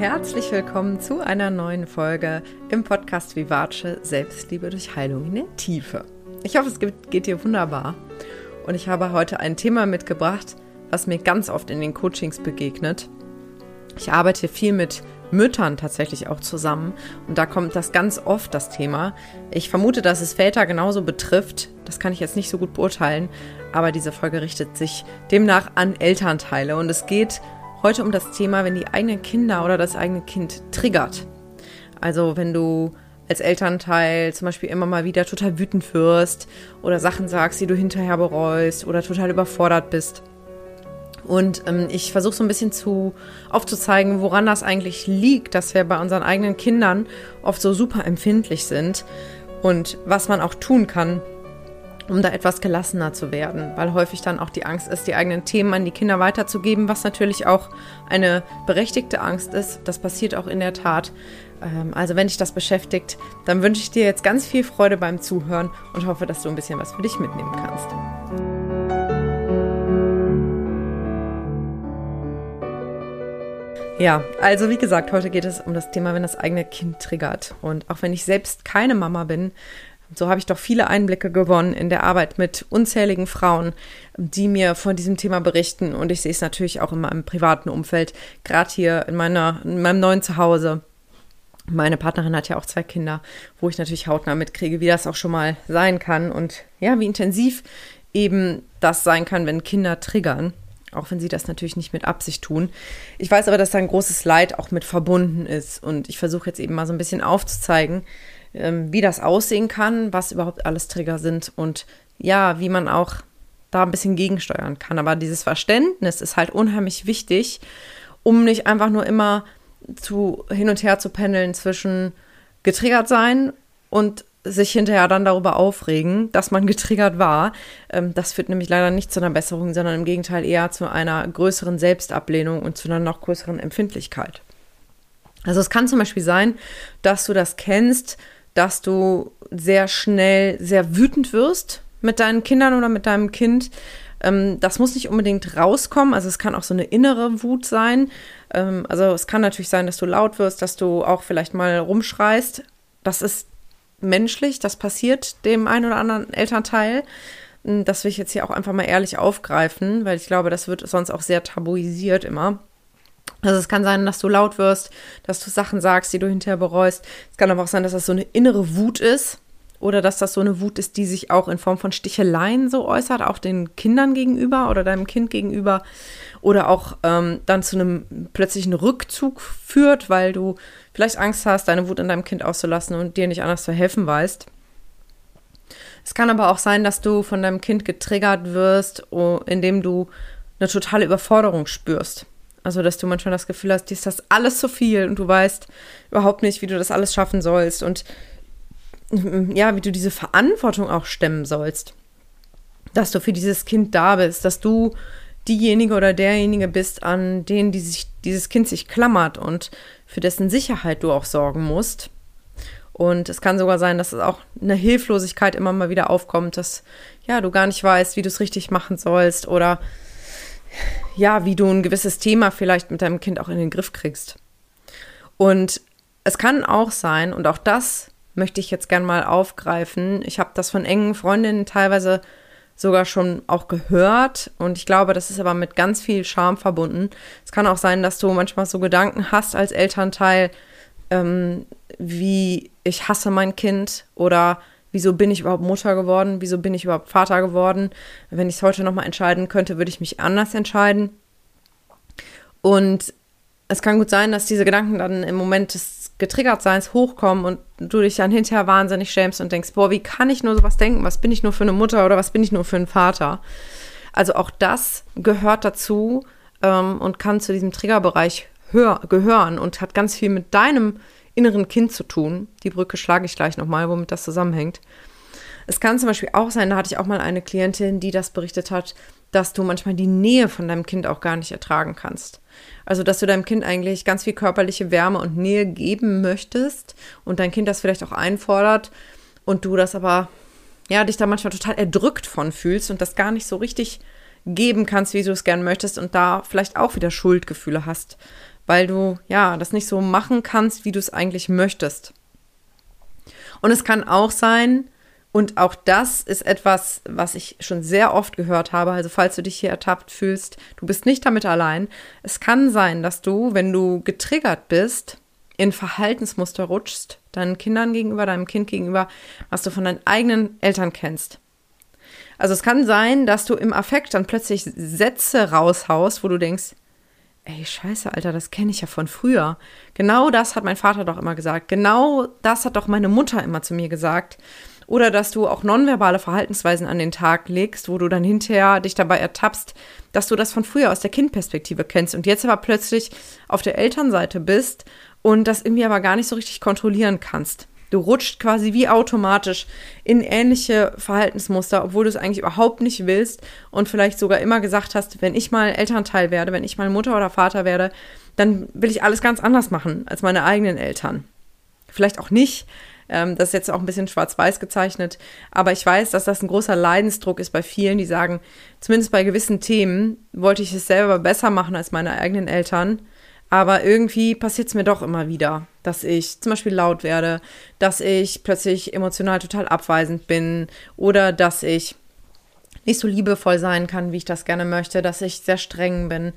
Herzlich willkommen zu einer neuen Folge im Podcast Vivace Selbstliebe durch Heilung in der Tiefe. Ich hoffe, es geht dir wunderbar. Und ich habe heute ein Thema mitgebracht, was mir ganz oft in den Coachings begegnet. Ich arbeite viel mit Müttern tatsächlich auch zusammen. Und da kommt das ganz oft das Thema. Ich vermute, dass es Väter genauso betrifft. Das kann ich jetzt nicht so gut beurteilen. Aber diese Folge richtet sich demnach an Elternteile. Und es geht heute um das Thema, wenn die eigenen Kinder oder das eigene Kind triggert. Also wenn du als Elternteil zum Beispiel immer mal wieder total wütend wirst oder Sachen sagst, die du hinterher bereust oder total überfordert bist. Und ähm, ich versuche so ein bisschen zu aufzuzeigen, woran das eigentlich liegt, dass wir bei unseren eigenen Kindern oft so super empfindlich sind und was man auch tun kann, um da etwas gelassener zu werden, weil häufig dann auch die Angst ist, die eigenen Themen an die Kinder weiterzugeben, was natürlich auch eine berechtigte Angst ist. Das passiert auch in der Tat. Ähm, also wenn dich das beschäftigt, dann wünsche ich dir jetzt ganz viel Freude beim Zuhören und hoffe, dass du ein bisschen was für dich mitnehmen kannst. Ja, also wie gesagt, heute geht es um das Thema, wenn das eigene Kind triggert. Und auch wenn ich selbst keine Mama bin, so habe ich doch viele Einblicke gewonnen in der Arbeit mit unzähligen Frauen, die mir von diesem Thema berichten. Und ich sehe es natürlich auch in meinem privaten Umfeld, gerade hier in, meiner, in meinem neuen Zuhause. Meine Partnerin hat ja auch zwei Kinder, wo ich natürlich hautnah mitkriege, wie das auch schon mal sein kann und ja, wie intensiv eben das sein kann, wenn Kinder triggern. Auch wenn sie das natürlich nicht mit Absicht tun. Ich weiß aber, dass da ein großes Leid auch mit verbunden ist. Und ich versuche jetzt eben mal so ein bisschen aufzuzeigen, ähm, wie das aussehen kann, was überhaupt alles Trigger sind und ja, wie man auch da ein bisschen gegensteuern kann. Aber dieses Verständnis ist halt unheimlich wichtig, um nicht einfach nur immer zu hin und her zu pendeln zwischen getriggert sein und sich hinterher dann darüber aufregen, dass man getriggert war. Ähm, das führt nämlich leider nicht zu einer Besserung, sondern im Gegenteil eher zu einer größeren Selbstablehnung und zu einer noch größeren Empfindlichkeit. Also es kann zum Beispiel sein, dass du das kennst, dass du sehr schnell sehr wütend wirst mit deinen Kindern oder mit deinem Kind. Ähm, das muss nicht unbedingt rauskommen. Also es kann auch so eine innere Wut sein. Ähm, also es kann natürlich sein, dass du laut wirst, dass du auch vielleicht mal rumschreist. Das ist menschlich, das passiert dem einen oder anderen Elternteil. Hm, das will ich jetzt hier auch einfach mal ehrlich aufgreifen, weil ich glaube, das wird sonst auch sehr tabuisiert immer. Also es kann sein, dass du laut wirst, dass du Sachen sagst, die du hinterher bereust. Es kann aber auch sein, dass das so eine innere Wut ist oder dass das so eine Wut ist, die sich auch in Form von Sticheleien so äußert, auch den Kindern gegenüber oder deinem Kind gegenüber oder auch ähm, dann zu einem plötzlichen Rückzug führt, weil du vielleicht Angst hast, deine Wut an deinem Kind auszulassen und dir nicht anders zu helfen weißt. Es kann aber auch sein, dass du von deinem Kind getriggert wirst, indem du eine totale Überforderung spürst. Also, dass du manchmal das Gefühl hast, dir ist das alles zu viel und du weißt überhaupt nicht, wie du das alles schaffen sollst und ja, wie du diese Verantwortung auch stemmen sollst. Dass du für dieses Kind da bist, dass du diejenige oder derjenige bist, an den die sich, dieses Kind sich klammert und für dessen Sicherheit du auch sorgen musst. Und es kann sogar sein, dass es auch eine Hilflosigkeit immer mal wieder aufkommt, dass ja, du gar nicht weißt, wie du es richtig machen sollst oder ja, wie du ein gewisses Thema vielleicht mit deinem Kind auch in den Griff kriegst. Und es kann auch sein, und auch das möchte ich jetzt gern mal aufgreifen, ich habe das von engen Freundinnen teilweise sogar schon auch gehört und ich glaube, das ist aber mit ganz viel Scham verbunden. Es kann auch sein, dass du manchmal so Gedanken hast als Elternteil, ähm, wie ich hasse mein Kind oder Wieso bin ich überhaupt Mutter geworden? Wieso bin ich überhaupt Vater geworden? Wenn ich es heute nochmal entscheiden könnte, würde ich mich anders entscheiden. Und es kann gut sein, dass diese Gedanken dann im Moment des Getriggertseins hochkommen und du dich dann hinterher wahnsinnig schämst und denkst, boah, wie kann ich nur sowas denken? Was bin ich nur für eine Mutter oder was bin ich nur für ein Vater? Also auch das gehört dazu ähm, und kann zu diesem Triggerbereich gehören und hat ganz viel mit deinem inneren Kind zu tun. Die Brücke schlage ich gleich nochmal, womit das zusammenhängt. Es kann zum Beispiel auch sein, da hatte ich auch mal eine Klientin, die das berichtet hat, dass du manchmal die Nähe von deinem Kind auch gar nicht ertragen kannst. Also, dass du deinem Kind eigentlich ganz viel körperliche Wärme und Nähe geben möchtest und dein Kind das vielleicht auch einfordert und du das aber, ja, dich da manchmal total erdrückt von fühlst und das gar nicht so richtig geben kannst, wie du es gern möchtest und da vielleicht auch wieder Schuldgefühle hast, weil du ja das nicht so machen kannst, wie du es eigentlich möchtest. Und es kann auch sein, und auch das ist etwas, was ich schon sehr oft gehört habe. Also falls du dich hier ertappt fühlst, du bist nicht damit allein. Es kann sein, dass du, wenn du getriggert bist, in Verhaltensmuster rutschst, deinen Kindern gegenüber, deinem Kind gegenüber, was du von deinen eigenen Eltern kennst. Also es kann sein, dass du im Affekt dann plötzlich Sätze raushaust, wo du denkst, ey, scheiße, Alter, das kenne ich ja von früher. Genau das hat mein Vater doch immer gesagt. Genau das hat doch meine Mutter immer zu mir gesagt. Oder dass du auch nonverbale Verhaltensweisen an den Tag legst, wo du dann hinterher dich dabei ertappst, dass du das von früher aus der Kindperspektive kennst und jetzt aber plötzlich auf der Elternseite bist und das irgendwie aber gar nicht so richtig kontrollieren kannst. Du rutscht quasi wie automatisch in ähnliche Verhaltensmuster, obwohl du es eigentlich überhaupt nicht willst und vielleicht sogar immer gesagt hast, wenn ich mal Elternteil werde, wenn ich mal Mutter oder Vater werde, dann will ich alles ganz anders machen als meine eigenen Eltern. Vielleicht auch nicht, ähm, das ist jetzt auch ein bisschen schwarz-weiß gezeichnet. Aber ich weiß, dass das ein großer Leidensdruck ist bei vielen, die sagen, zumindest bei gewissen Themen wollte ich es selber besser machen als meine eigenen Eltern. Aber irgendwie passiert es mir doch immer wieder, dass ich zum Beispiel laut werde, dass ich plötzlich emotional total abweisend bin oder dass ich nicht so liebevoll sein kann, wie ich das gerne möchte, dass ich sehr streng bin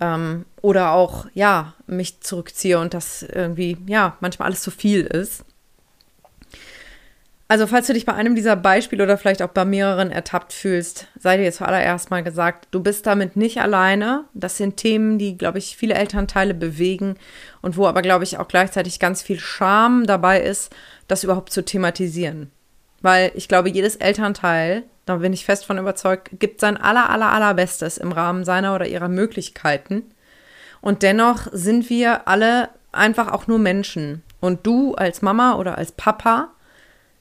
ähm, oder auch, ja, mich zurückziehe und das irgendwie, ja, manchmal alles zu viel ist. Also, falls du dich bei einem dieser Beispiele oder vielleicht auch bei mehreren ertappt fühlst, sei dir jetzt zuallererst mal gesagt, du bist damit nicht alleine. Das sind Themen, die, glaube ich, viele Elternteile bewegen und wo aber, glaube ich, auch gleichzeitig ganz viel Scham dabei ist, das überhaupt zu thematisieren. Weil ich glaube, jedes Elternteil, da bin ich fest von überzeugt, gibt sein aller, aller, allerbestes im Rahmen seiner oder ihrer Möglichkeiten. Und dennoch sind wir alle einfach auch nur Menschen. Und du als Mama oder als Papa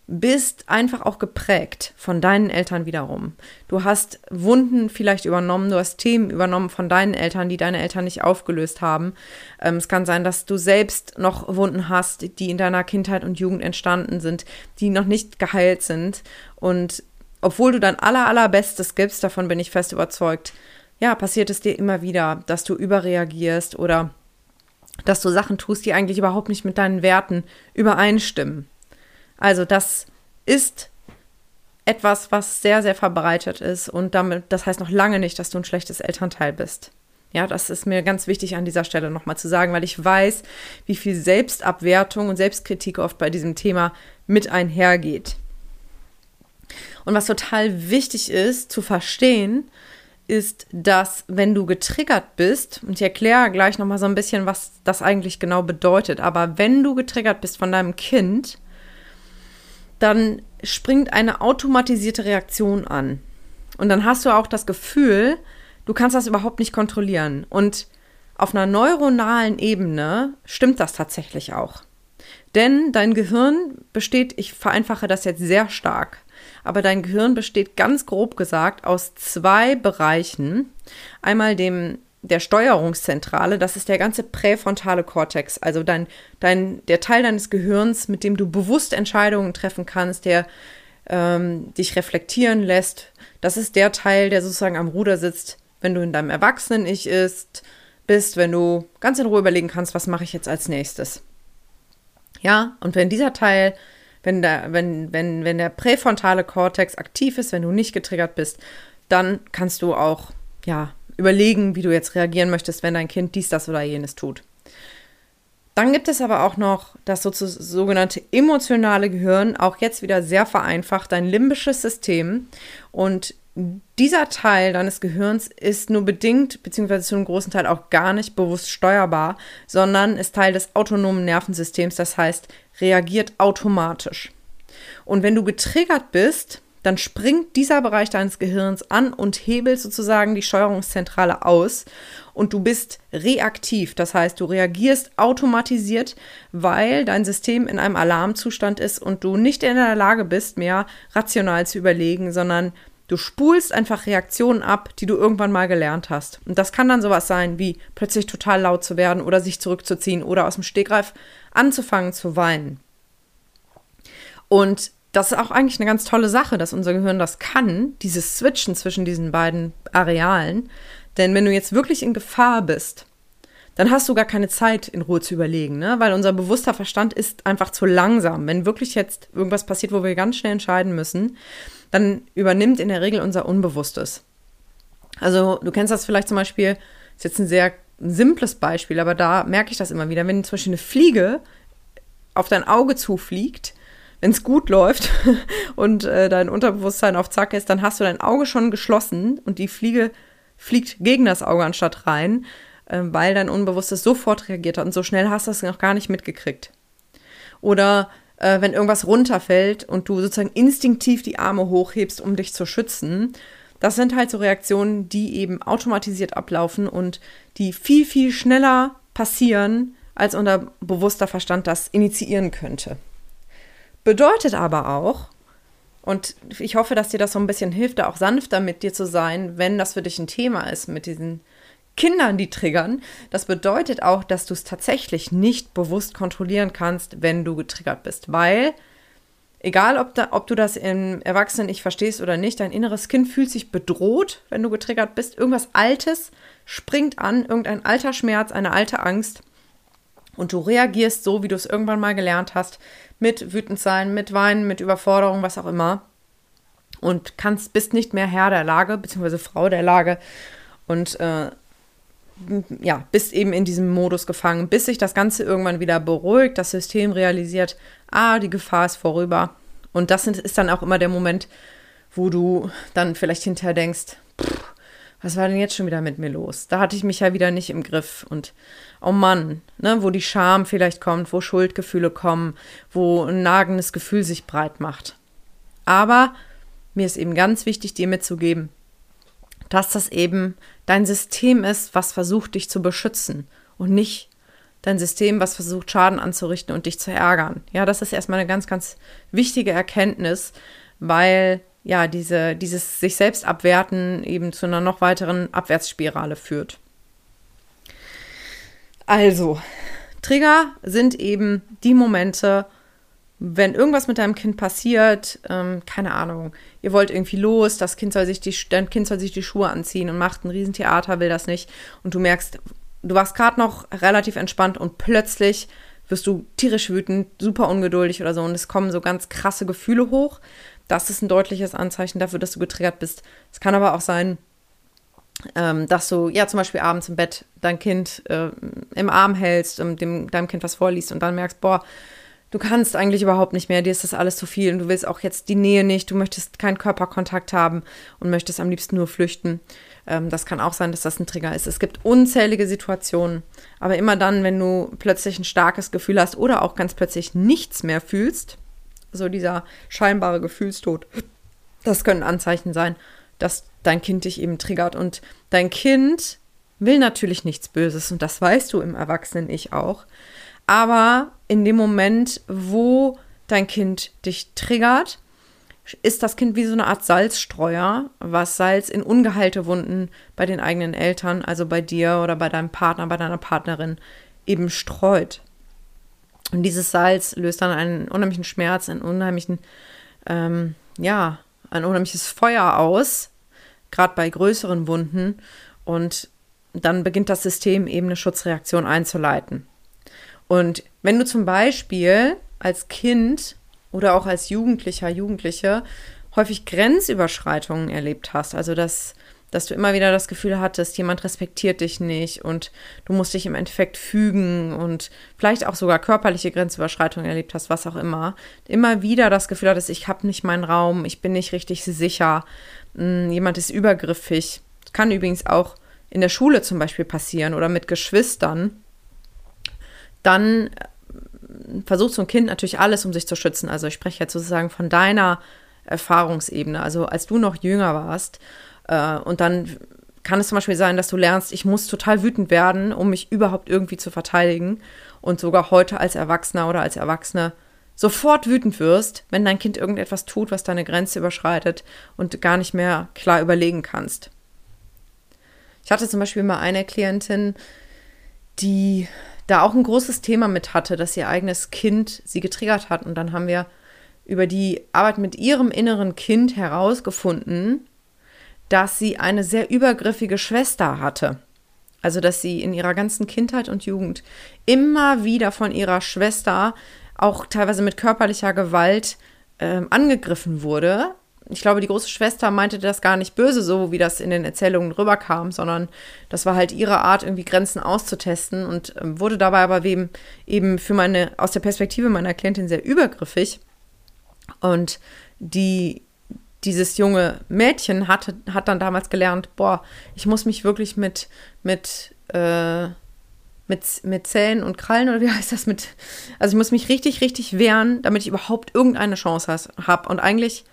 bist einfach auch geprägt von deinen Eltern wiederum. Du hast Wunden vielleicht übernommen, du hast Themen übernommen von deinen Eltern, die deine Eltern nicht aufgelöst haben. Ähm, es kann sein, dass du selbst noch Wunden hast, die in deiner Kindheit und Jugend entstanden sind, die noch nicht geheilt sind. Und obwohl du dein aller, allerbestes gibst, davon bin ich fest überzeugt, ja, passiert es dir immer wieder, dass du überreagierst oder dass du Sachen tust, die eigentlich überhaupt nicht mit deinen Werten übereinstimmen. Also das ist etwas, was sehr, sehr verbreitet ist und damit, das heißt noch lange nicht, dass du ein schlechtes Elternteil bist. Ja, das ist mir ganz wichtig an dieser Stelle nochmal zu sagen, weil ich weiß, wie viel Selbstabwertung und Selbstkritik oft bei diesem Thema mit einhergeht. Und was total wichtig ist zu verstehen, ist, dass wenn du getriggert bist, und ich erkläre gleich nochmal so ein bisschen, was das eigentlich genau bedeutet, aber wenn du getriggert bist von deinem Kind, dann springt eine automatisierte Reaktion an. Und dann hast du auch das Gefühl, du kannst das überhaupt nicht kontrollieren. Und auf einer neuronalen Ebene stimmt das tatsächlich auch. Denn dein Gehirn besteht, ich vereinfache das jetzt sehr stark, aber dein Gehirn besteht ganz grob gesagt aus zwei Bereichen. Einmal dem der Steuerungszentrale, das ist der ganze präfrontale Kortex, also dein, dein, der Teil deines Gehirns, mit dem du bewusst Entscheidungen treffen kannst, der ähm, dich reflektieren lässt. Das ist der Teil, der sozusagen am Ruder sitzt, wenn du in deinem Erwachsenen-Ich ist, bist, wenn du ganz in Ruhe überlegen kannst, was mache ich jetzt als nächstes. Ja, und wenn dieser Teil, wenn der, wenn, wenn, wenn der präfrontale Kortex aktiv ist, wenn du nicht getriggert bist, dann kannst du auch, ja, überlegen, wie du jetzt reagieren möchtest, wenn dein Kind dies, das oder jenes tut. Dann gibt es aber auch noch das sogenannte emotionale Gehirn, auch jetzt wieder sehr vereinfacht, dein limbisches System. Und dieser Teil deines Gehirns ist nur bedingt, beziehungsweise zu einem großen Teil auch gar nicht bewusst steuerbar, sondern ist Teil des autonomen Nervensystems, das heißt, reagiert automatisch. Und wenn du getriggert bist, dann springt dieser Bereich deines Gehirns an und hebelt sozusagen die Steuerungszentrale aus und du bist reaktiv. Das heißt, du reagierst automatisiert, weil dein System in einem Alarmzustand ist und du nicht in der Lage bist, mehr rational zu überlegen, sondern Du spulst einfach Reaktionen ab, die du irgendwann mal gelernt hast. Und das kann dann sowas sein, wie plötzlich total laut zu werden oder sich zurückzuziehen oder aus dem Stegreif anzufangen zu weinen. Und das ist auch eigentlich eine ganz tolle Sache, dass unser Gehirn das kann, dieses Switchen zwischen diesen beiden Arealen. Denn wenn du jetzt wirklich in Gefahr bist, dann hast du gar keine Zeit, in Ruhe zu überlegen, ne? weil unser bewusster Verstand ist einfach zu langsam. Wenn wirklich jetzt irgendwas passiert, wo wir ganz schnell entscheiden müssen, dann übernimmt in der Regel unser Unbewusstes. Also du kennst das vielleicht zum Beispiel, ist jetzt ein sehr simples Beispiel, aber da merke ich das immer wieder, wenn zum Beispiel eine Fliege auf dein Auge zufliegt, wenn es gut läuft und äh, dein Unterbewusstsein auf Zack ist, dann hast du dein Auge schon geschlossen und die Fliege fliegt gegen das Auge anstatt rein, äh, weil dein Unbewusstes sofort reagiert hat und so schnell hast du es noch gar nicht mitgekriegt. Oder äh, wenn irgendwas runterfällt und du sozusagen instinktiv die Arme hochhebst, um dich zu schützen. Das sind halt so Reaktionen, die eben automatisiert ablaufen und die viel, viel schneller passieren, als unser bewusster Verstand das initiieren könnte. Bedeutet aber auch, und ich hoffe, dass dir das so ein bisschen hilft, da auch sanfter mit dir zu sein, wenn das für dich ein Thema ist mit diesen Kindern, die triggern. Das bedeutet auch, dass du es tatsächlich nicht bewusst kontrollieren kannst, wenn du getriggert bist, weil egal, ob, da, ob du das im Erwachsenen-Ich verstehst oder nicht, dein inneres Kind fühlt sich bedroht, wenn du getriggert bist. Irgendwas Altes springt an, irgendein alter Schmerz, eine alte Angst. Und du reagierst so, wie du es irgendwann mal gelernt hast, mit wütend sein, mit Weinen, mit Überforderung, was auch immer. Und kannst, bist nicht mehr Herr der Lage, beziehungsweise Frau der Lage. Und äh, ja, bist eben in diesem Modus gefangen, bis sich das Ganze irgendwann wieder beruhigt, das System realisiert, ah, die Gefahr ist vorüber. Und das ist dann auch immer der Moment, wo du dann vielleicht hinterher denkst, pff, was war denn jetzt schon wieder mit mir los? Da hatte ich mich ja wieder nicht im Griff. Und oh Mann, ne, wo die Scham vielleicht kommt, wo Schuldgefühle kommen, wo ein nagendes Gefühl sich breit macht. Aber mir ist eben ganz wichtig, dir mitzugeben, dass das eben dein System ist, was versucht, dich zu beschützen und nicht dein System, was versucht, Schaden anzurichten und dich zu ärgern. Ja, das ist erstmal eine ganz, ganz wichtige Erkenntnis, weil ja, diese, dieses sich selbst abwerten eben zu einer noch weiteren Abwärtsspirale führt. Also, Trigger sind eben die Momente, wenn irgendwas mit deinem Kind passiert, ähm, keine Ahnung, ihr wollt irgendwie los, das Kind soll sich die, dein Kind soll sich die Schuhe anziehen und macht ein Riesentheater, will das nicht. Und du merkst, du warst gerade noch relativ entspannt und plötzlich wirst du tierisch wütend, super ungeduldig oder so und es kommen so ganz krasse Gefühle hoch. Das ist ein deutliches Anzeichen dafür, dass du getriggert bist. Es kann aber auch sein, ähm, dass du ja zum Beispiel abends im Bett dein Kind äh, im Arm hältst, und dem, deinem Kind was vorliest und dann merkst, boah, du kannst eigentlich überhaupt nicht mehr, dir ist das alles zu viel und du willst auch jetzt die Nähe nicht, du möchtest keinen Körperkontakt haben und möchtest am liebsten nur flüchten. Ähm, das kann auch sein, dass das ein Trigger ist. Es gibt unzählige Situationen, aber immer dann, wenn du plötzlich ein starkes Gefühl hast oder auch ganz plötzlich nichts mehr fühlst, so dieser scheinbare Gefühlstod, das können Anzeichen sein, dass dein Kind dich eben triggert und dein Kind will natürlich nichts Böses und das weißt du im Erwachsenen-Ich auch. Aber in dem Moment, wo dein Kind dich triggert, ist das Kind wie so eine Art Salzstreuer, was Salz in ungeheilte Wunden bei den eigenen Eltern, also bei dir oder bei deinem Partner, bei deiner Partnerin, eben streut. Und dieses Salz löst dann einen unheimlichen Schmerz, einen unheimlichen, ähm, ja, ein unheimliches Feuer aus, gerade bei größeren Wunden. Und dann beginnt das System eben eine Schutzreaktion einzuleiten. Und wenn du zum Beispiel als Kind oder auch als Jugendlicher, Jugendliche häufig Grenzüberschreitungen erlebt hast, also dass, dass du immer wieder das Gefühl hattest, jemand respektiert dich nicht und du musst dich im Endeffekt fügen und vielleicht auch sogar körperliche Grenzüberschreitungen erlebt hast, was auch immer, immer wieder das Gefühl hattest, ich habe nicht meinen Raum, ich bin nicht richtig sicher, hm, jemand ist übergriffig. Das kann übrigens auch in der Schule zum Beispiel passieren oder mit Geschwistern dann äh, versucht so ein Kind natürlich alles, um sich zu schützen. Also ich spreche jetzt sozusagen von deiner Erfahrungsebene. Also als du noch jünger warst äh, und dann kann es zum Beispiel sein, dass du lernst, ich muss total wütend werden, um mich überhaupt irgendwie zu verteidigen und sogar heute als Erwachsener oder als Erwachsene sofort wütend wirst, wenn dein Kind irgendetwas tut, was deine Grenze überschreitet und gar nicht mehr klar überlegen kannst. Ich hatte zum Beispiel mal eine Klientin, die da auch ein großes Thema mit hatte, dass ihr eigenes Kind sie getriggert hat. Und dann haben wir über die Arbeit mit ihrem inneren Kind herausgefunden, dass sie eine sehr übergriffige Schwester hatte. Also, dass sie in ihrer ganzen Kindheit und Jugend immer wieder von ihrer Schwester, auch teilweise mit körperlicher Gewalt, ähm, angegriffen wurde. Ich glaube, die große Schwester meinte das gar nicht böse, so wie das in den Erzählungen rüberkam, sondern das war halt ihre Art, irgendwie Grenzen auszutesten und ähm, wurde dabei aber eben, eben für meine, aus der Perspektive meiner Klientin sehr übergriffig. Und die, dieses junge Mädchen hatte, hat dann damals gelernt, boah, ich muss mich wirklich mit, mit, äh, mit, mit Zähnen und Krallen oder wie heißt das mit, also ich muss mich richtig, richtig wehren, damit ich überhaupt irgendeine Chance habe. Und eigentlich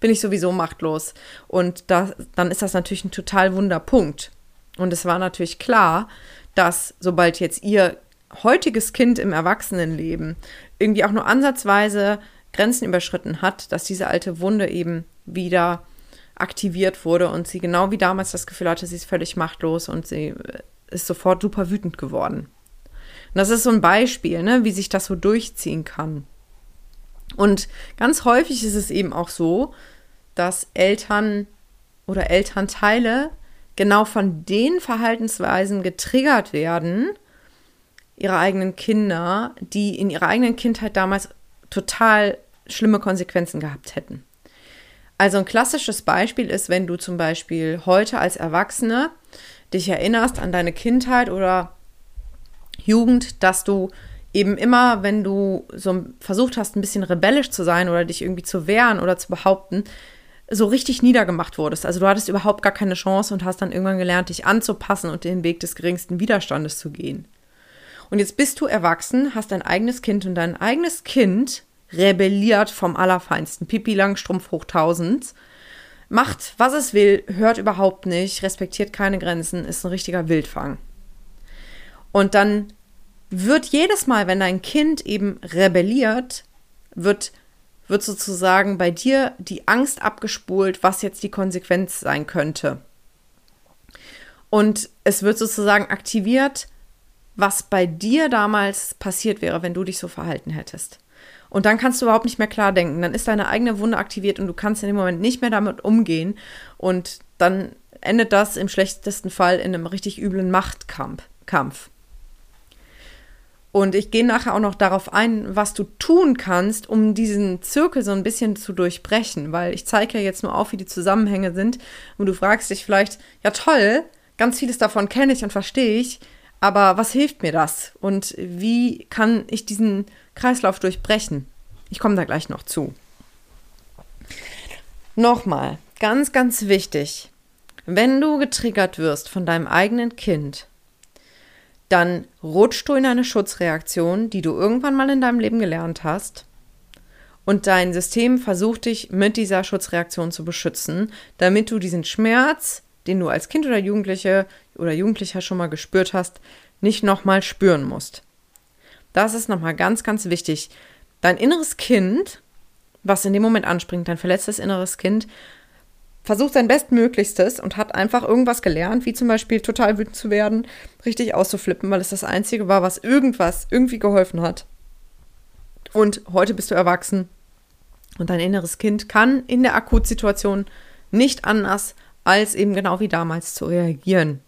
bin ich sowieso machtlos. Und da, dann ist das natürlich ein total Wunderpunkt. Und es war natürlich klar, dass sobald jetzt ihr heutiges Kind im Erwachsenenleben irgendwie auch nur ansatzweise Grenzen überschritten hat, dass diese alte Wunde eben wieder aktiviert wurde und sie genau wie damals das Gefühl hatte, sie ist völlig machtlos und sie äh, ist sofort super wütend geworden. Und das ist so ein Beispiel, ne, wie sich das so durchziehen kann. Und ganz häufig ist es eben auch so, dass Eltern oder Elternteile genau von den Verhaltensweisen getriggert werden, ihrer eigenen Kinder, die in ihrer eigenen Kindheit damals total schlimme Konsequenzen gehabt hätten. Also ein klassisches Beispiel ist, wenn du zum Beispiel heute als Erwachsene dich erinnerst an deine Kindheit oder Jugend, dass du eben immer, wenn du so versucht hast, ein bisschen rebellisch zu sein oder dich irgendwie zu wehren oder zu behaupten, so richtig niedergemacht wurdest. Also du hattest überhaupt gar keine Chance und hast dann irgendwann gelernt, dich anzupassen und den Weg des geringsten Widerstandes zu gehen. Und jetzt bist du erwachsen, hast ein eigenes Kind und dein eigenes Kind rebelliert vom Allerfeinsten. Pipi Langstrumpf hoch 1000. Macht, was es will, hört überhaupt nicht, respektiert keine Grenzen, ist ein richtiger Wildfang. Und dann wird jedes Mal, wenn dein Kind eben rebelliert, wird, wird sozusagen bei dir die Angst abgespult, was jetzt die Konsequenz sein könnte. Und es wird sozusagen aktiviert, was bei dir damals passiert wäre, wenn du dich so verhalten hättest. Und dann kannst du überhaupt nicht mehr klar denken. Dann ist deine eigene Wunde aktiviert und du kannst in dem Moment nicht mehr damit umgehen. Und dann endet das im schlechtesten Fall in einem richtig üblen Machtkampf. Und ich gehe nachher auch noch darauf ein, was du tun kannst, um diesen Zirkel so ein bisschen zu durchbrechen, weil ich zeige ja jetzt nur auf, wie die Zusammenhänge sind. Und du fragst dich vielleicht, ja toll, ganz vieles davon kenne ich und verstehe ich, aber was hilft mir das? Und wie kann ich diesen Kreislauf durchbrechen? Ich komme da gleich noch zu. Nochmal, ganz, ganz wichtig. Wenn du getriggert wirst von deinem eigenen Kind, dann rutschst du in eine Schutzreaktion, die du irgendwann mal in deinem Leben gelernt hast. Und dein System versucht dich mit dieser Schutzreaktion zu beschützen, damit du diesen Schmerz, den du als Kind oder Jugendliche oder Jugendlicher schon mal gespürt hast, nicht nochmal spüren musst. Das ist nochmal ganz, ganz wichtig. Dein inneres Kind, was in dem Moment anspringt, dein verletztes inneres Kind, versucht sein Bestmöglichstes und hat einfach irgendwas gelernt, wie zum Beispiel total wütend zu werden, richtig auszuflippen, weil es das Einzige war, was irgendwas irgendwie geholfen hat. Und heute bist du erwachsen und dein inneres Kind kann in der Akutsituation nicht anders, als eben genau wie damals zu reagieren.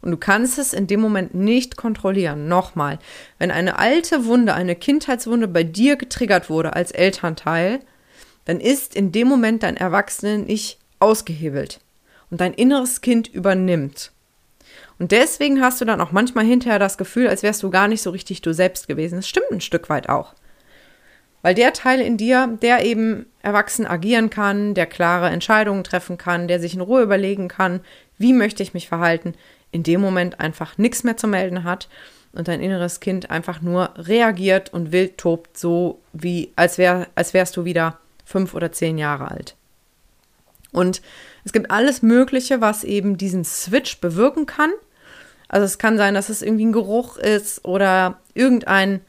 Und du kannst es in dem Moment nicht kontrollieren. Nochmal, wenn eine alte Wunde, eine Kindheitswunde bei dir getriggert wurde als Elternteil, dann ist in dem Moment dein Erwachsenen nicht ausgehebelt und dein inneres Kind übernimmt. Und deswegen hast du dann auch manchmal hinterher das Gefühl, als wärst du gar nicht so richtig du selbst gewesen. Das stimmt ein Stück weit auch. Weil der Teil in dir, der eben erwachsen agieren kann, der klare Entscheidungen treffen kann, der sich in Ruhe überlegen kann, wie möchte ich mich verhalten, in dem Moment einfach nichts mehr zu melden hat und dein inneres Kind einfach nur reagiert und wild tobt, so wie als, wär, als wärst du wieder fünf oder zehn Jahre alt. Und es gibt alles Mögliche, was eben diesen Switch bewirken kann. Also es kann sein, dass es irgendwie ein Geruch ist oder irgendein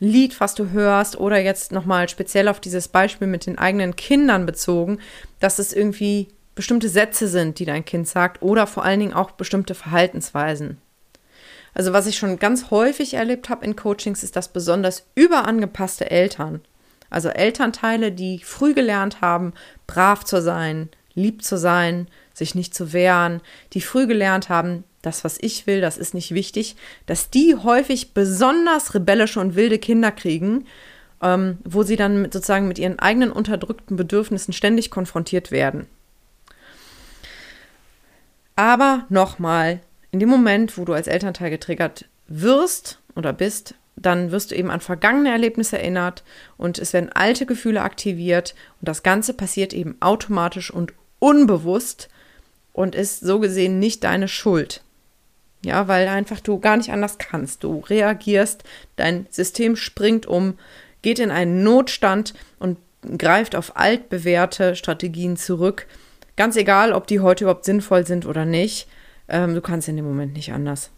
Lied, was du hörst, oder jetzt nochmal speziell auf dieses Beispiel mit den eigenen Kindern bezogen, dass es irgendwie bestimmte Sätze sind, die dein Kind sagt, oder vor allen Dingen auch bestimmte Verhaltensweisen. Also was ich schon ganz häufig erlebt habe in Coachings, ist, dass besonders überangepasste Eltern, also Elternteile, die früh gelernt haben, brav zu sein, lieb zu sein, sich nicht zu wehren, die früh gelernt haben, das, was ich will, das ist nicht wichtig, dass die häufig besonders rebellische und wilde Kinder kriegen, ähm, wo sie dann mit, sozusagen mit ihren eigenen unterdrückten Bedürfnissen ständig konfrontiert werden. Aber nochmal, in dem Moment, wo du als Elternteil getriggert wirst oder bist, dann wirst du eben an vergangene Erlebnisse erinnert und es werden alte Gefühle aktiviert und das Ganze passiert eben automatisch und unbewusst und ist so gesehen nicht deine Schuld. Ja, weil einfach du gar nicht anders kannst. Du reagierst, dein System springt um, geht in einen Notstand und greift auf altbewährte Strategien zurück. Ganz egal, ob die heute überhaupt sinnvoll sind oder nicht. Ähm, du kannst in dem Moment nicht anders.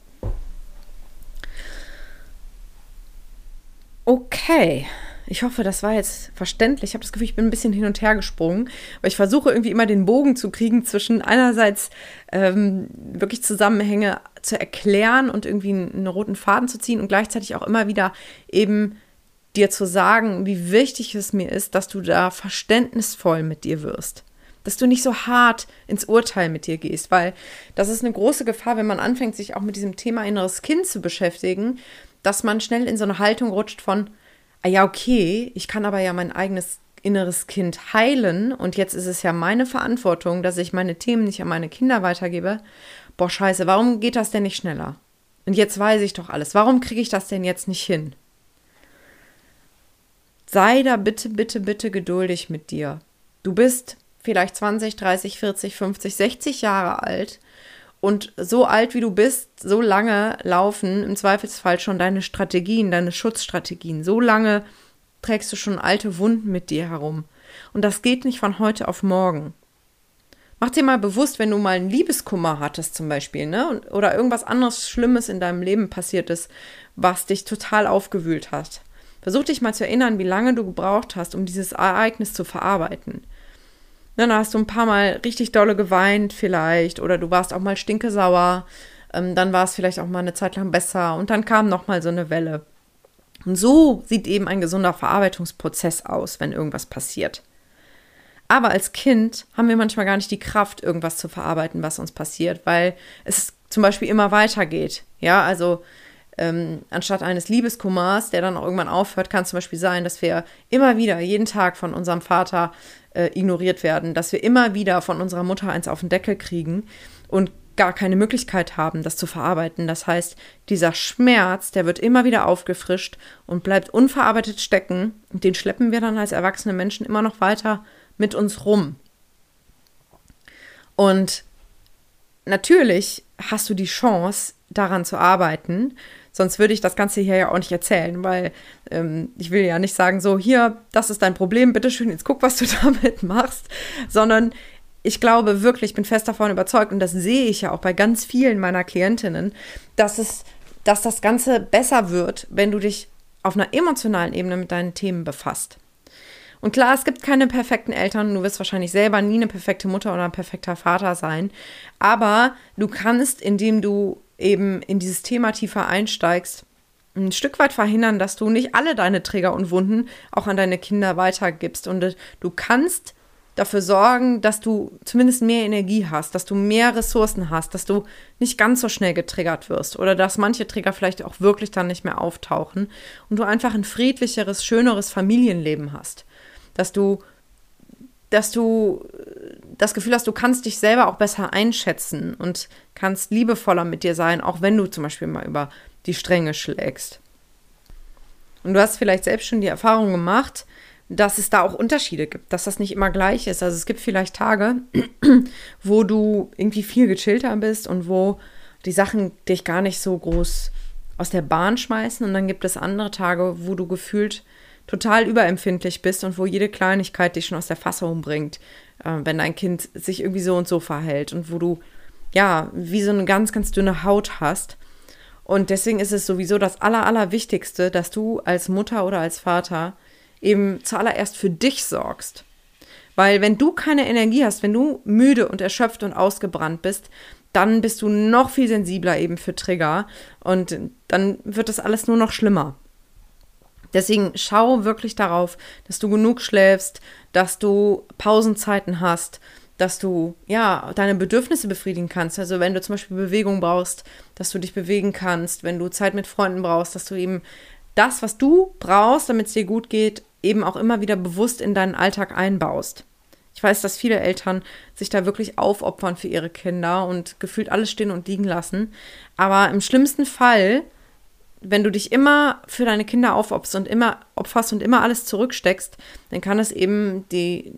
Okay. Ich hoffe, das war jetzt verständlich. Ich habe das Gefühl, ich bin ein bisschen hin und her gesprungen, weil ich versuche irgendwie immer den Bogen zu kriegen zwischen einerseits ähm, wirklich Zusammenhänge zu erklären und irgendwie einen roten Faden zu ziehen und gleichzeitig auch immer wieder eben dir zu sagen, wie wichtig es mir ist, dass du da verständnisvoll mit dir wirst. Dass du nicht so hart ins Urteil mit dir gehst, weil das ist eine große Gefahr, wenn man anfängt, sich auch mit diesem Thema inneres Kind zu beschäftigen, dass man schnell in so eine Haltung rutscht von, ja, okay, ich kann aber ja mein eigenes inneres Kind heilen und jetzt ist es ja meine Verantwortung, dass ich meine Themen nicht an meine Kinder weitergebe. Boah, scheiße, warum geht das denn nicht schneller? Und jetzt weiß ich doch alles. Warum kriege ich das denn jetzt nicht hin? Sei da bitte, bitte, bitte geduldig mit dir. Du bist vielleicht 20, 30, 40, 50, 60 Jahre alt und so alt wie du bist, so lange laufen im Zweifelsfall schon deine Strategien, deine Schutzstrategien. So lange trägst du schon alte Wunden mit dir herum. Und das geht nicht von heute auf morgen. Mach dir mal bewusst, wenn du mal einen Liebeskummer hattest zum Beispiel, ne? Oder irgendwas anderes Schlimmes in deinem Leben passiert ist, was dich total aufgewühlt hat. Versuch dich mal zu erinnern, wie lange du gebraucht hast, um dieses Ereignis zu verarbeiten. Dann hast du ein paar Mal richtig dolle geweint vielleicht oder du warst auch mal stinkesauer. Ähm, dann war es vielleicht auch mal eine Zeit lang besser und dann kam noch mal so eine Welle. Und so sieht eben ein gesunder Verarbeitungsprozess aus, wenn irgendwas passiert. Aber als Kind haben wir manchmal gar nicht die Kraft, irgendwas zu verarbeiten, was uns passiert, weil es zum Beispiel immer weitergeht. Ja, also ähm, anstatt eines Liebeskummers, der dann auch irgendwann aufhört, kann es zum Beispiel sein, dass wir immer wieder jeden Tag von unserem Vater äh, ignoriert werden, dass wir immer wieder von unserer Mutter eins auf den Deckel kriegen und gar keine Möglichkeit haben, das zu verarbeiten. Das heißt, dieser Schmerz, der wird immer wieder aufgefrischt und bleibt unverarbeitet stecken den schleppen wir dann als erwachsene Menschen immer noch weiter mit uns rum. Und natürlich hast du die Chance, daran zu arbeiten Sonst würde ich das Ganze hier ja auch nicht erzählen, weil ähm, ich will ja nicht sagen, so hier, das ist dein Problem, bitteschön, jetzt guck, was du damit machst, sondern ich glaube wirklich, ich bin fest davon überzeugt und das sehe ich ja auch bei ganz vielen meiner Klientinnen, dass es, dass das Ganze besser wird, wenn du dich auf einer emotionalen Ebene mit deinen Themen befasst. Und klar, es gibt keine perfekten Eltern. Du wirst wahrscheinlich selber nie eine perfekte Mutter oder ein perfekter Vater sein. Aber du kannst, indem du eben in dieses Thema tiefer einsteigst, ein Stück weit verhindern, dass du nicht alle deine Träger und Wunden auch an deine Kinder weitergibst. Und äh, du kannst dafür sorgen, dass du zumindest mehr Energie hast, dass du mehr Ressourcen hast, dass du nicht ganz so schnell getriggert wirst oder dass manche Trigger vielleicht auch wirklich dann nicht mehr auftauchen und du einfach ein friedlicheres, schöneres Familienleben hast. Dass du, dass du das Gefühl hast, du kannst dich selber auch besser einschätzen und kannst liebevoller mit dir sein, auch wenn du zum Beispiel mal über die Stränge schlägst. Und du hast vielleicht selbst schon die Erfahrung gemacht, dass es da auch Unterschiede gibt, dass das nicht immer gleich ist. Also es gibt vielleicht Tage, wo du irgendwie viel gechillter bist und wo die Sachen dich gar nicht so groß aus der Bahn schmeißen. Und dann gibt es andere Tage, wo du gefühlt total überempfindlich bist und wo jede Kleinigkeit dich schon aus der Fassung bringt, äh, wenn dein Kind sich irgendwie so und so verhält und wo du ja wie so eine ganz, ganz dünne Haut hast. Und deswegen ist es sowieso das Aller, Allerwichtigste, dass du als Mutter oder als Vater eben zuallererst für dich sorgst. Weil wenn du keine Energie hast, wenn du müde und erschöpft und ausgebrannt bist, dann bist du noch viel sensibler eben für Trigger und dann wird das alles nur noch schlimmer. Deswegen schau wirklich darauf, dass du genug schläfst, dass du Pausenzeiten hast, dass du ja deine Bedürfnisse befriedigen kannst. Also wenn du zum Beispiel Bewegung brauchst, dass du dich bewegen kannst, wenn du Zeit mit Freunden brauchst, dass du eben das, was du brauchst, damit es dir gut geht, eben auch immer wieder bewusst in deinen Alltag einbaust. Ich weiß, dass viele Eltern sich da wirklich aufopfern für ihre Kinder und gefühlt alles stehen und liegen lassen. Aber im schlimmsten Fall, wenn du dich immer für deine Kinder aufopferst und immer opferst und immer alles zurücksteckst, dann kann es eben die,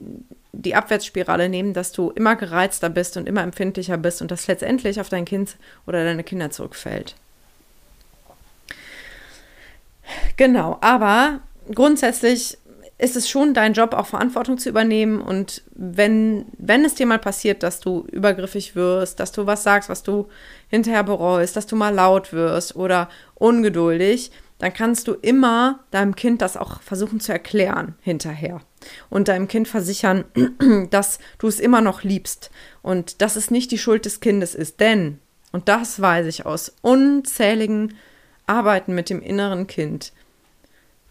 die Abwärtsspirale nehmen, dass du immer gereizter bist und immer empfindlicher bist und das letztendlich auf dein Kind oder deine Kinder zurückfällt. Genau, aber grundsätzlich ist es schon dein Job, auch Verantwortung zu übernehmen. Und wenn, wenn es dir mal passiert, dass du übergriffig wirst, dass du was sagst, was du hinterher bereust, dass du mal laut wirst oder ungeduldig, dann kannst du immer deinem Kind das auch versuchen zu erklären hinterher. Und deinem Kind versichern, dass du es immer noch liebst und dass es nicht die Schuld des Kindes ist. Denn, und das weiß ich aus unzähligen Arbeiten mit dem inneren Kind,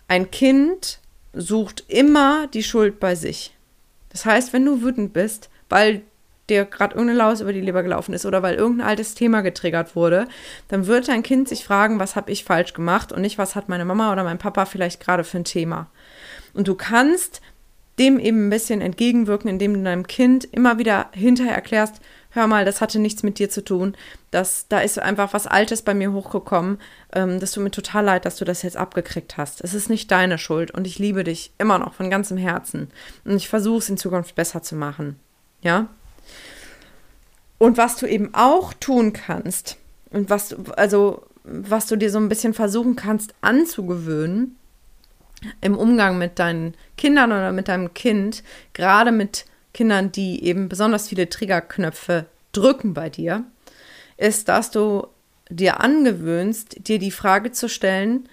ein Kind sucht immer die Schuld bei sich. Das heißt, wenn du wütend bist, weil dir gerade irgendeine Laus über die Leber gelaufen ist oder weil irgendein altes Thema getriggert wurde, dann wird dein Kind sich fragen, was habe ich falsch gemacht und nicht, was hat meine Mama oder mein Papa vielleicht gerade für ein Thema. Und du kannst dem eben ein bisschen entgegenwirken, indem du deinem Kind immer wieder hinterher erklärst, hör mal, das hatte nichts mit dir zu tun. Das, da ist einfach was Altes bei mir hochgekommen. Ähm, das tut mir total leid, dass du das jetzt abgekriegt hast. Es ist nicht deine Schuld und ich liebe dich immer noch von ganzem Herzen. Und ich versuche es in Zukunft besser zu machen. Ja? Und was du eben auch tun kannst und was du, also was du dir so ein bisschen versuchen kannst anzugewöhnen im Umgang mit deinen Kindern oder mit deinem Kind, gerade mit Kindern, die eben besonders viele Triggerknöpfe drücken bei dir, ist, dass du dir angewöhnst, dir die Frage zu stellen,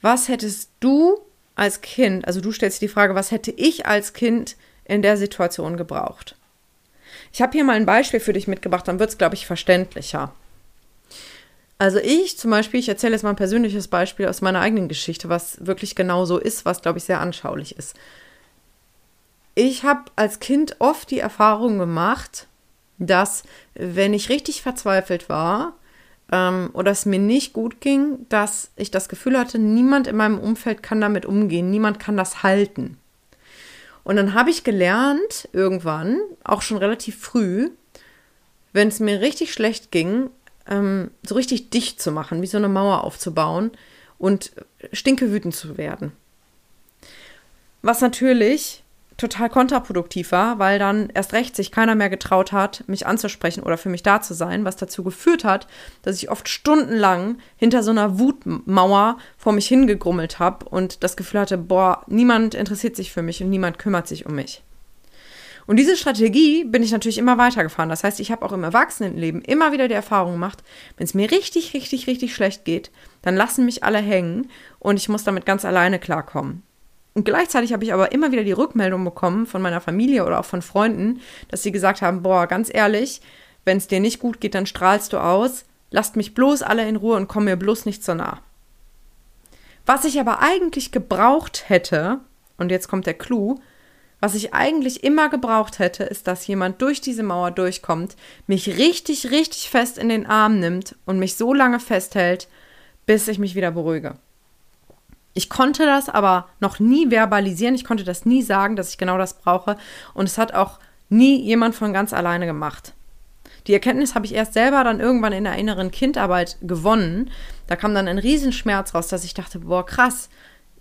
was hättest du als Kind, also du stellst die Frage, was hätte ich als Kind in der Situation gebraucht? Ich habe hier mal ein Beispiel für dich mitgebracht, dann wird es, glaube ich, verständlicher. Also ich zum Beispiel, ich erzähle jetzt mal ein persönliches Beispiel aus meiner eigenen Geschichte, was wirklich genau so ist, was, glaube ich, sehr anschaulich ist ich habe als Kind oft die Erfahrung gemacht, dass wenn ich richtig verzweifelt war ähm, oder es mir nicht gut ging, dass ich das Gefühl hatte, niemand in meinem Umfeld kann damit umgehen, niemand kann das halten. Und dann habe ich gelernt, irgendwann, auch schon relativ früh, wenn es mir richtig schlecht ging, ähm, so richtig dicht zu machen, wie so eine Mauer aufzubauen und stinkewütend zu werden. Was natürlich total kontraproduktiv war, weil dann erst recht sich keiner mehr getraut hat, mich anzusprechen oder für mich da zu sein, was dazu geführt hat, dass ich oft stundenlang hinter so einer Wutmauer vor mich hingegrummelt habe und das Gefühl hatte, boah, niemand interessiert sich für mich und niemand kümmert sich um mich. Und diese Strategie bin ich natürlich immer weitergefahren. Das heißt, ich habe auch im Erwachsenenleben immer wieder die Erfahrung gemacht, wenn es mir richtig, richtig, richtig schlecht geht, dann lassen mich alle hängen und ich muss damit ganz alleine klarkommen. Und gleichzeitig habe ich aber immer wieder die Rückmeldung bekommen von meiner Familie oder auch von Freunden, dass sie gesagt haben, boah, ganz ehrlich, wenn es dir nicht gut geht, dann strahlst du aus, lasst mich bloß alle in Ruhe und komm mir bloß nicht so nah. Was ich aber eigentlich gebraucht hätte, und jetzt kommt der Clou, was ich eigentlich immer gebraucht hätte, ist, dass jemand durch diese Mauer durchkommt, mich richtig, richtig fest in den Arm nimmt und mich so lange festhält, bis ich mich wieder beruhige. Ich konnte das aber noch nie verbalisieren. Ich konnte das nie sagen, dass ich genau das brauche. Und es hat auch nie jemand von ganz alleine gemacht. Die Erkenntnis habe ich erst selber dann irgendwann in der inneren Kindarbeit gewonnen. Da kam dann ein Riesenschmerz raus, dass ich dachte, boah, krass,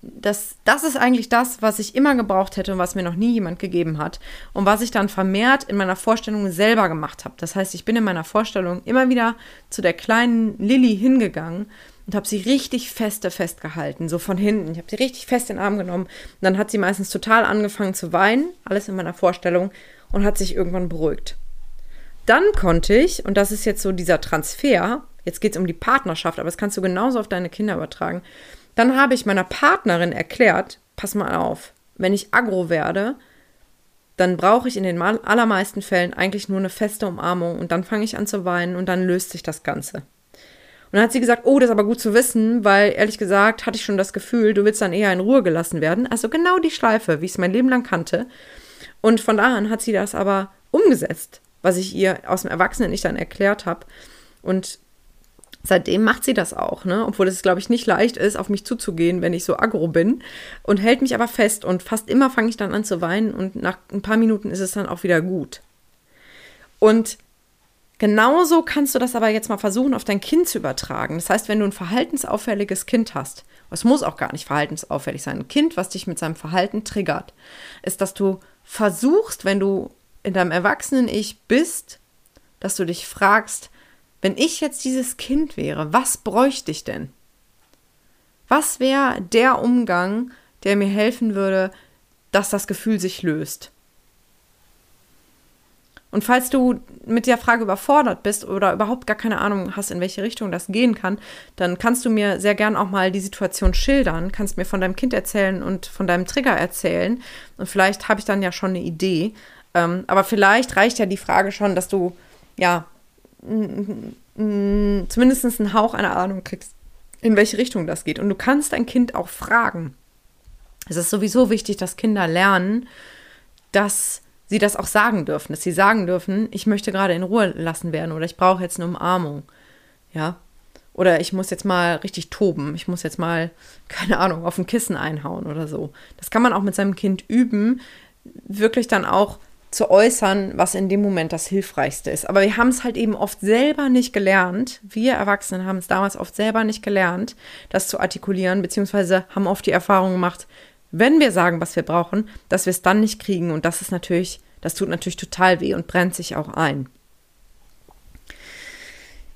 das, das ist eigentlich das, was ich immer gebraucht hätte und was mir noch nie jemand gegeben hat. Und was ich dann vermehrt in meiner Vorstellung selber gemacht habe. Das heißt, ich bin in meiner Vorstellung immer wieder zu der kleinen Lilly hingegangen und habe sie richtig feste festgehalten, so von hinten. Ich habe sie richtig fest in den Arm genommen. Und dann hat sie meistens total angefangen zu weinen, alles in meiner Vorstellung, und hat sich irgendwann beruhigt. Dann konnte ich, und das ist jetzt so dieser Transfer, jetzt geht es um die Partnerschaft, aber das kannst du genauso auf deine Kinder übertragen. Dann habe ich meiner Partnerin erklärt, pass mal auf, wenn ich aggro werde, dann brauche ich in den allermeisten Fällen eigentlich nur eine feste Umarmung und dann fange ich an zu weinen und dann löst sich das Ganze. Und dann hat sie gesagt, oh, das ist aber gut zu wissen, weil ehrlich gesagt hatte ich schon das Gefühl, du willst dann eher in Ruhe gelassen werden. Also genau die Schleife, wie ich es mein Leben lang kannte. Und von da an hat sie das aber umgesetzt, was ich ihr aus dem Erwachsenen nicht dann erklärt habe. Und seitdem macht sie das auch, ne? Obwohl es, glaube ich, nicht leicht ist, auf mich zuzugehen, wenn ich so aggro bin. Und hält mich aber fest. Und fast immer fange ich dann an zu weinen. Und nach ein paar Minuten ist es dann auch wieder gut. Und genauso kannst du das aber jetzt mal versuchen, auf dein Kind zu übertragen. Das heißt, wenn du ein verhaltensauffälliges Kind hast, es muss auch gar nicht verhaltensauffällig sein, ein Kind, was dich mit seinem Verhalten triggert, ist, dass du versuchst, wenn du in deinem Erwachsenen-Ich bist, dass du dich fragst, wenn ich jetzt dieses Kind wäre, was bräuchte ich denn? Was wäre der Umgang, der mir helfen würde, dass das Gefühl sich löst? Und falls du mit der Frage überfordert bist oder überhaupt gar keine Ahnung hast, in welche Richtung das gehen kann, dann kannst du mir sehr gern auch mal die Situation schildern, kannst mir von deinem Kind erzählen und von deinem Trigger erzählen. Und vielleicht habe ich dann ja schon eine Idee. Ähm, aber vielleicht reicht ja die Frage schon, dass du ja zumindest einen Hauch einer Ahnung kriegst, in welche Richtung das geht. Und du kannst dein Kind auch fragen. Es ist sowieso wichtig, dass Kinder lernen, dass sie das auch sagen dürfen, dass sie sagen dürfen, ich möchte gerade in Ruhe lassen werden oder ich brauche jetzt eine Umarmung. Ja. Oder ich muss jetzt mal richtig toben. Ich muss jetzt mal, keine Ahnung, auf ein Kissen einhauen oder so. Das kann man auch mit seinem Kind üben, wirklich dann auch zu äußern, was in dem Moment das Hilfreichste ist. Aber wir haben es halt eben oft selber nicht gelernt. Wir Erwachsenen haben es damals oft selber nicht gelernt, das zu artikulieren, beziehungsweise haben oft die Erfahrung gemacht, wenn wir sagen, was wir brauchen, dass wir es dann nicht kriegen. Und das ist natürlich, das tut natürlich total weh und brennt sich auch ein.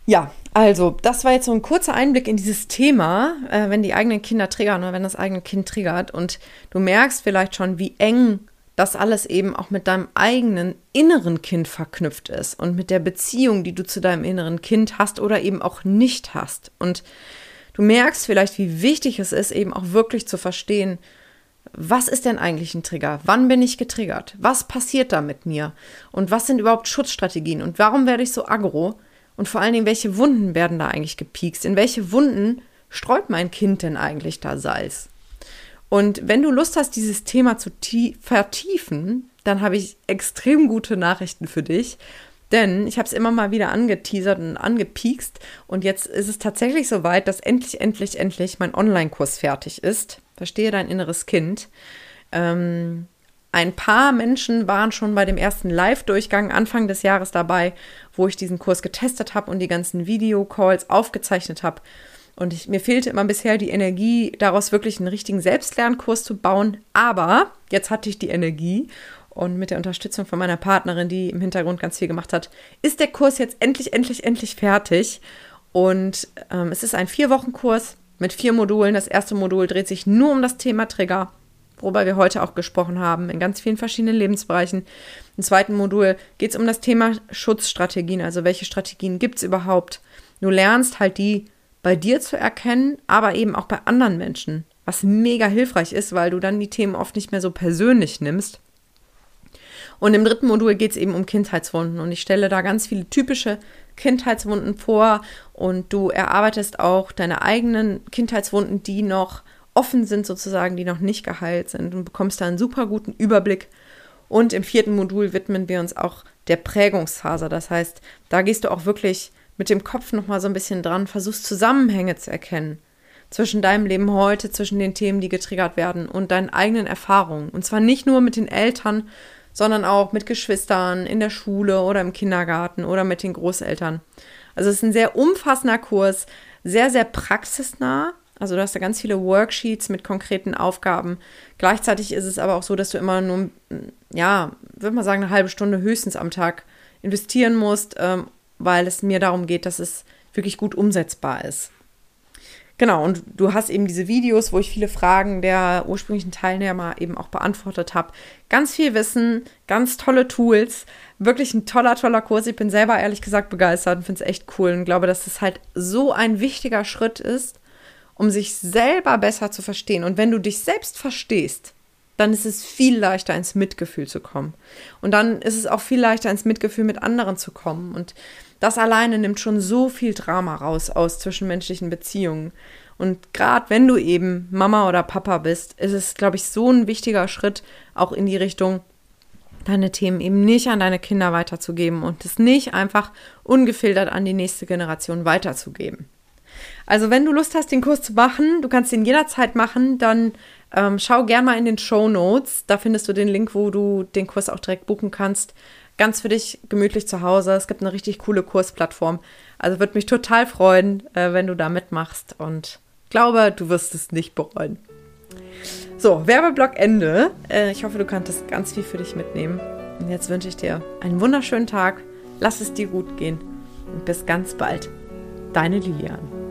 Ja, also, das war jetzt so ein kurzer Einblick in dieses Thema, äh, wenn die eigenen Kinder triggern oder wenn das eigene Kind triggert. Und du merkst vielleicht schon, wie eng das alles eben auch mit deinem eigenen inneren Kind verknüpft ist und mit der Beziehung, die du zu deinem inneren Kind hast oder eben auch nicht hast. Und du merkst vielleicht, wie wichtig es ist, eben auch wirklich zu verstehen, was ist denn eigentlich ein Trigger? Wann bin ich getriggert? Was passiert da mit mir? Und was sind überhaupt Schutzstrategien? Und warum werde ich so aggro? Und vor allen Dingen, welche Wunden werden da eigentlich gepiekst? In welche Wunden streut mein Kind denn eigentlich da Salz? Und wenn du Lust hast, dieses Thema zu vertiefen, dann habe ich extrem gute Nachrichten für dich. Denn ich habe es immer mal wieder angeteasert und angepiekst. Und jetzt ist es tatsächlich soweit, dass endlich, endlich, endlich mein Online-Kurs fertig ist. Verstehe dein inneres Kind. Ähm, ein paar Menschen waren schon bei dem ersten Live-Durchgang Anfang des Jahres dabei, wo ich diesen Kurs getestet habe und die ganzen Videocalls aufgezeichnet habe. Und ich, mir fehlte immer bisher die Energie, daraus wirklich einen richtigen Selbstlernkurs zu bauen. Aber jetzt hatte ich die Energie und mit der Unterstützung von meiner Partnerin, die im Hintergrund ganz viel gemacht hat, ist der Kurs jetzt endlich, endlich, endlich fertig. Und ähm, es ist ein Vier-Wochen-Kurs mit vier Modulen. Das erste Modul dreht sich nur um das Thema Trigger, worüber wir heute auch gesprochen haben, in ganz vielen verschiedenen Lebensbereichen. Im zweiten Modul geht es um das Thema Schutzstrategien, also welche Strategien gibt es überhaupt. Du lernst halt die bei dir zu erkennen, aber eben auch bei anderen Menschen, was mega hilfreich ist, weil du dann die Themen oft nicht mehr so persönlich nimmst. Und im dritten Modul geht es eben um Kindheitswunden und ich stelle da ganz viele typische Kindheitswunden vor und du erarbeitest auch deine eigenen Kindheitswunden, die noch offen sind sozusagen, die noch nicht geheilt sind und bekommst da einen super guten Überblick. Und im vierten Modul widmen wir uns auch der Prägungsphase. Das heißt, da gehst du auch wirklich mit dem Kopf nochmal so ein bisschen dran, versuchst Zusammenhänge zu erkennen zwischen deinem Leben heute, zwischen den Themen, die getriggert werden und deinen eigenen Erfahrungen. Und zwar nicht nur mit den Eltern, sondern auch mit Geschwistern in der Schule oder im Kindergarten oder mit den Großeltern. Also es ist ein sehr umfassender Kurs, sehr, sehr praxisnah. Also du hast da ganz viele Worksheets mit konkreten Aufgaben. Gleichzeitig ist es aber auch so, dass du immer nur, ja, würde man sagen, eine halbe Stunde höchstens am Tag investieren musst, ähm, weil es mir darum geht, dass es wirklich gut umsetzbar ist. Genau, und du hast eben diese Videos, wo ich viele Fragen der ursprünglichen Teilnehmer eben auch beantwortet habe. Ganz viel Wissen, ganz tolle Tools, wirklich ein toller, toller Kurs. Ich bin selber ehrlich gesagt begeistert und finde es echt cool und glaube, dass es halt so ein wichtiger Schritt ist, um sich selber besser zu verstehen. Und wenn du dich selbst verstehst, dann ist es viel leichter, ins Mitgefühl zu kommen. Und dann ist es auch viel leichter, ins Mitgefühl mit anderen zu kommen. Und das alleine nimmt schon so viel Drama raus aus zwischenmenschlichen Beziehungen. Und gerade wenn du eben Mama oder Papa bist, ist es, glaube ich, so ein wichtiger Schritt auch in die Richtung, deine Themen eben nicht an deine Kinder weiterzugeben und es nicht einfach ungefiltert an die nächste Generation weiterzugeben. Also wenn du Lust hast, den Kurs zu machen, du kannst ihn jederzeit machen, dann ähm, schau gerne mal in den Show Notes. Da findest du den Link, wo du den Kurs auch direkt buchen kannst. Ganz für dich gemütlich zu Hause. Es gibt eine richtig coole Kursplattform. Also würde mich total freuen, äh, wenn du da mitmachst und glaube, du wirst es nicht bereuen. So, Werbeblock Ende. Äh, ich hoffe, du konntest ganz viel für dich mitnehmen. Und jetzt wünsche ich dir einen wunderschönen Tag. Lass es dir gut gehen und bis ganz bald. Deine Lilian.